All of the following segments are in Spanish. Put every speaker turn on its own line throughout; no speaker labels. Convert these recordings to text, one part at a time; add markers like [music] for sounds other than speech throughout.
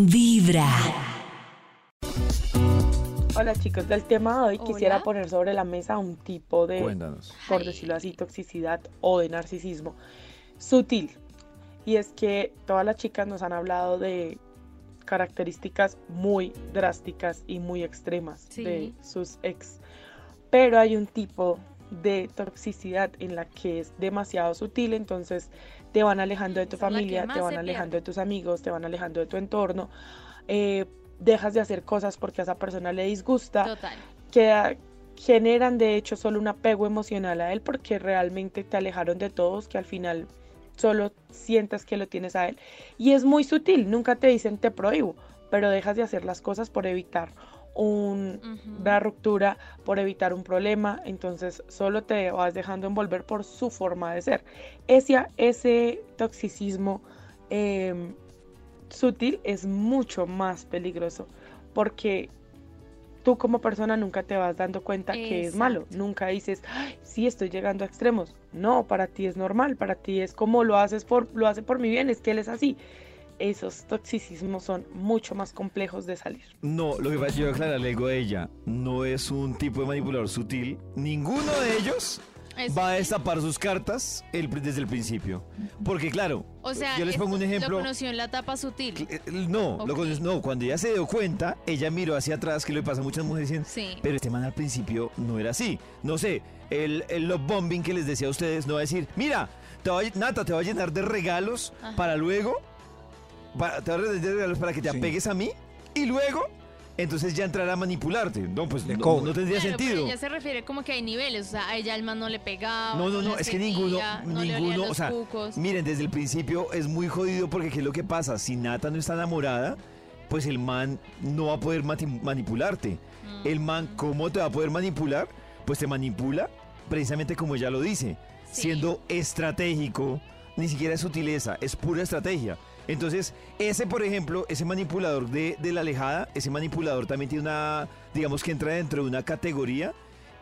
Vibra.
Hola chicos, del tema de hoy quisiera poner sobre la mesa un tipo de,
Cuéntanos.
por decirlo así, toxicidad o de narcisismo sutil. Y es que todas las chicas nos han hablado de características muy drásticas y muy extremas
Sí.
de sus ex. Pero hay un tipo de toxicidad en la que es demasiado sutil, entonces te van alejando de tu familia, te van alejando de tus amigos, te van alejando de tu entorno. eh, dejas de hacer cosas porque a esa persona le disgusta
Total.
que ah, generan de hecho solo un apego emocional a él porque realmente te alejaron de todos que al final solo sientas que lo tienes a él y es muy sutil, nunca te dicen te prohíbo, pero dejas de hacer las cosas por evitar un- una ruptura, por evitar un problema, entonces solo te vas dejando envolver por su forma de ser. Ese, ese toxicismo em, sutil es mucho más peligroso porque tú como persona nunca te vas dando cuenta que es malo, nunca dices, "Ay, sí estoy llegando a extremos. No, para ti es normal, para ti es como lo haces por lo hace por mi bien, es que él es así. Esos toxicismos son mucho más complejos de salir.
No, lo que pasa es que yo aclararle algo a ella. No es un tipo de manipulador sutil. Ninguno de ellos
Es-
va a destapar sus cartas el- desde el principio. Porque claro,
O sea,
yo les pongo un ejemplo.
Lo conoció en la etapa sutil.
Eh, No, lo no, cuando ella se dio cuenta, ella miró hacia atrás, que le pasa a muchas mujeres dicen,
Sí.
pero este man al principio no era así. No sé, el, el love bombing que les decía a ustedes no va a decir, mira, te va a- Nata, te va a llenar de regalos
Ajá.
para luego, para, te va a para que te
Sí.
apegues a mí y luego, entonces ya entrará a manipularte. No, pues
Le
no, tendría
Claro, pero
sentido.
ella se refiere como que hay niveles, o sea, a ella el man no le pegaba.
No, no, no, es que ninguno,
no le olían
ninguno,
los
o sea,
cucos.
miren, desde el principio es muy jodido porque ¿qué es lo que pasa? Si Nata no está enamorada, pues el man no va a poder manipularte. El man, ¿cómo te va a poder manipular? Pues te manipula precisamente como ella lo dice,
Sí.
siendo estratégico, ni siquiera es sutileza, es pura estrategia. Entonces, ese, por ejemplo, ese manipulador de, de la alejada, ese manipulador también tiene una, digamos que entra dentro de una categoría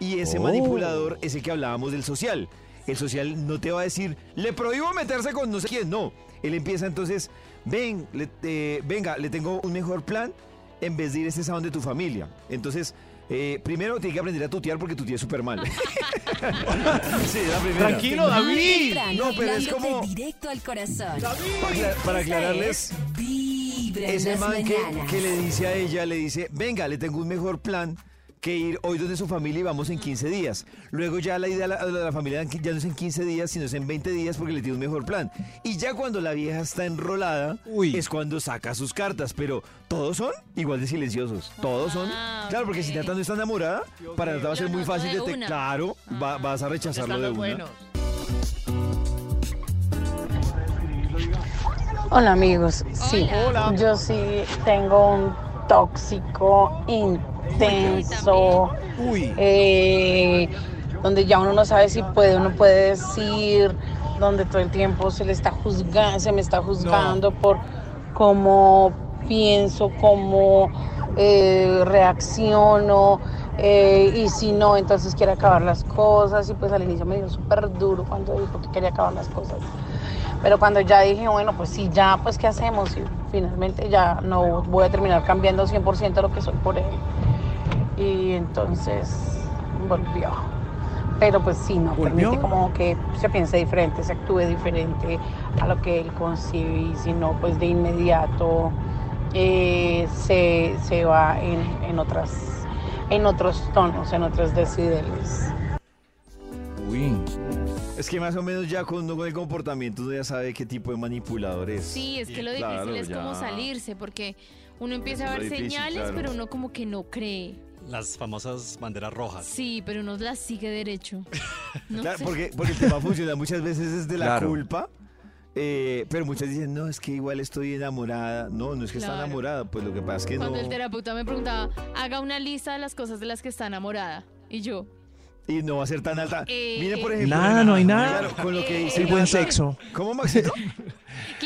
y ese
Oh.
manipulador es el que hablábamos del social. El social no te va a decir, le prohíbo meterse con no sé quién, no. Él empieza entonces, ven, le- eh, venga, le tengo un mejor plan en vez de ir a ese salón de tu familia. Entonces, eh, primero tiene que aprender a tutear porque tutea súper mal. [laughs] sí, la primera.
Tranquilo, David.
No, pero es como-
directo al corazón.
Para, aclararles,
Vibra
ese man que, que le dice a ella, le dice, venga, le tengo un mejor plan que ir hoy donde su familia y vamos en 15 días. Luego ya la idea de la, de la familia ya no es en 15 días, sino es en 20 días porque le tiene un mejor plan. Y ya cuando la vieja está enrolada,
Uy.
es cuando saca sus cartas, pero todos son igual de silenciosos. Todos son.
Ah,
Claro, porque si. Nata no está enamorada, para Nata va a ser muy fácil
de
te-. Claro, va- vas a rechazarlo de una.
Hola amigos, sí,
Hola.
yo sí tengo un tóxico intenso,
Uy.
eh, donde ya uno no sabe si puede o no puede decir, donde todo el tiempo se le está juzgando, se me está juzgando por cómo pienso, cómo eh, reacciono, eh, y si no, entonces quiere acabar las cosas, y pues al inicio me dio súper duro cuando dijo que quería acabar las cosas. Pero cuando ya dije, bueno, pues sí, ya, pues ¿qué hacemos? Y finalmente ya no voy a terminar cambiando 100% lo que soy por él. Y entonces volvió. Pero pues sí, no,
¿Volvió?
permite como que se piense diferente, se actúe diferente a lo que él concibe y si no, pues de inmediato eh, se, se va en, en, otras, en otros tonos, en otros decibeles.
Uy.
Es que más o menos ya con, con el comportamiento uno ya sabe qué tipo de manipulador es.
Sí, es que lo difícil
Claro,
es como
ya.
salirse, porque uno empieza a ver
difícil,
señales,
claro.
pero uno como que no cree.
Las famosas banderas rojas.
Sí, pero uno las sigue derecho. [laughs] No
Claro,
sé.
porque, porque el tema funciona muchas veces desde la
Claro.
culpa. eh, pero muchas dicen, no, es que igual estoy enamorada. No, no es que está
Claro.
enamorada. Pues lo que pasa es que
Cuando
no.
el terapeuta me preguntaba, haga una lista de las cosas de las que está enamorada. Y yo,
Y no va a ser tan alta.
Eh,
Miren, por
eh.
ejemplo.
Nada, no hay nada.
Claro, con lo que
Eh,
dice.
El buen sexo.
¿Cómo, Maxito? [laughs]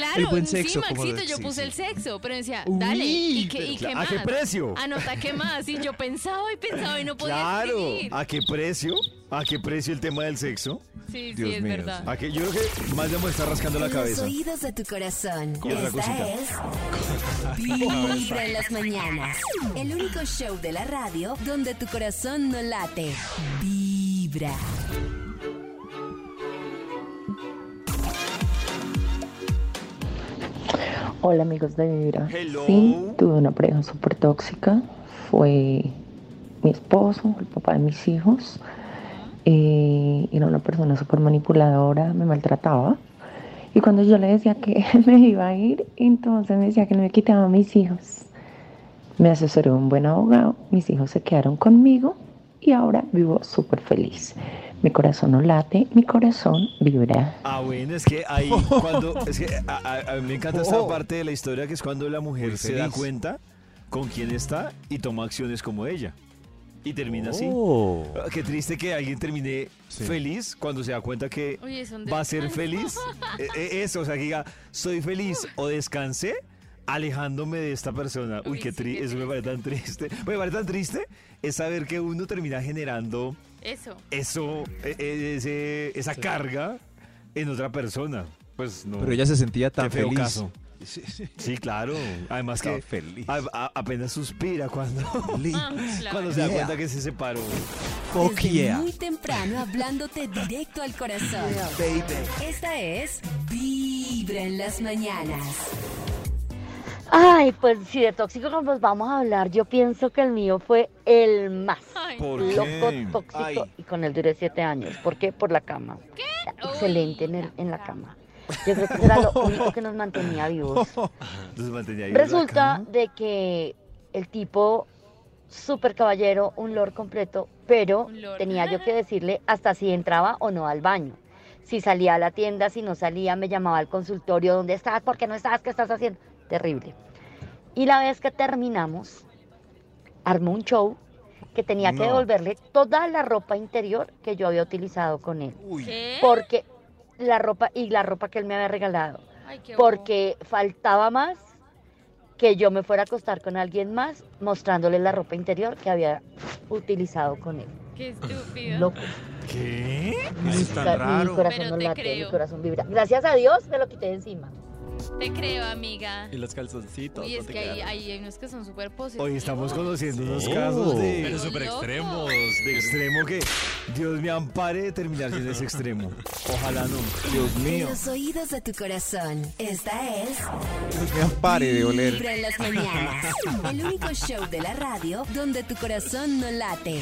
claro,
El buen
sí,
sexo,
Maxito, yo
sí,
puse
sí.
el sexo, pero decía,
Uy,
dale, ¿y qué, y qué
¿A
más?
qué precio?
Anota qué más. Y yo pensaba y pensaba y no podía
Claro,
escribir.
¿a qué precio? ¿A qué precio el tema del sexo?
Sí,
Dios
sí, es
mío,
verdad.
¿A qué? Yo creo que más de me está rascando la cabeza.
Los oídos de tu corazón. Esta
cosita.
es Vibra en las mañanas. El único show de la radio donde tu corazón no late. Vibra.
Hola amigos de Vibra.
Hello.
Sí, tuve una pareja súper tóxica. Fue mi esposo, el papá de mis hijos. Eh, era una persona súper manipuladora, me maltrataba. Y cuando yo le decía que [laughs] me iba a ir, entonces me decía que no me quitaba a mis hijos. Me asesoró un buen abogado, mis hijos se quedaron conmigo y ahora vivo súper feliz. Mi corazón no late, mi corazón vibra.
Ah, bueno, es que ahí cuando. Es que a, a- a mí me encanta esta
Oh.
parte de la historia que es cuando la mujer se da cuenta con quién está y toma acciones como ella. Y termina así.
Oh.
Ah, Qué triste que alguien termine
Sí.
feliz cuando se da cuenta que
Oye,
va a ser feliz. Eh, eh, Eso, o sea, que diga, soy feliz o descansé alejándome de esta persona. Uy,
Uy,
qué
sí,
triste, eso me parece tan triste. Me parece tan triste es saber que uno termina generando
Eso.
eso, eh, eh, ese- esa carga en otra persona. Pues no.
Pero ella se sentía tan
Qué feo
feliz.
caso.
Sí, sí.
Sí, claro. Además que
feliz.
a- a- apenas suspira cuando,
Ah, claro.
cuando se da
Yeah.
cuenta que se separó.
Fuck
Desde
yeah.
muy temprano hablándote directo al corazón. Esta es Vibra en las mañanas.
Ay, pues si de tóxico nos vamos a hablar, yo pienso que el mío fue el más
Ay,
¿Por
loco,
qué?
tóxico,
Ay.
y con él duré siete años. ¿Por qué? Por la cama. Excelente en, el- en la cama. Yo creo que era lo único que nos mantenía vivos. [laughs]
Entonces mantenía la
Resulta de que el tipo, súper caballero, un lord completo, pero
lord.
tenía yo que [laughs] decirle hasta si entraba o no al baño. Si salía a la tienda, si no salía, me llamaba al consultorio, ¿dónde estás? ¿Por qué no estás? ¿Qué estás haciendo? Terrible. Y la vez que terminamos, armó un show que tenía que devolverle toda la ropa interior que yo había utilizado con él.
Uy.
¿Qué?
Porque la ropa y la ropa que él me había regalado
Ay, qué bobo.
porque faltaba más que yo me fuera a acostar con alguien más mostrándole la ropa interior que había utilizado con él.
Qué estúpido.
Loco.
¿Qué?
Es tan
Mi
raro.
corazón
Pero
no
te
late,
creo.
mi corazón vibra. Gracias a Dios me lo quité de encima.
Te creo, amiga.
Y los calzoncitos.
Uy, es
¿dónde
que hay, hay unos que son súper positivos.
Hoy estamos conociendo unos
Sí.
casos de,
Pero súper extremos.
de extremo que Dios me ampare de terminar en ese extremo. Ojalá no.
Dios
En
mío.
los oídos de tu corazón. Esta es
Dios mío, pare de oler.
Vibra en las mañanas. El único show de la radio donde tu corazón no late.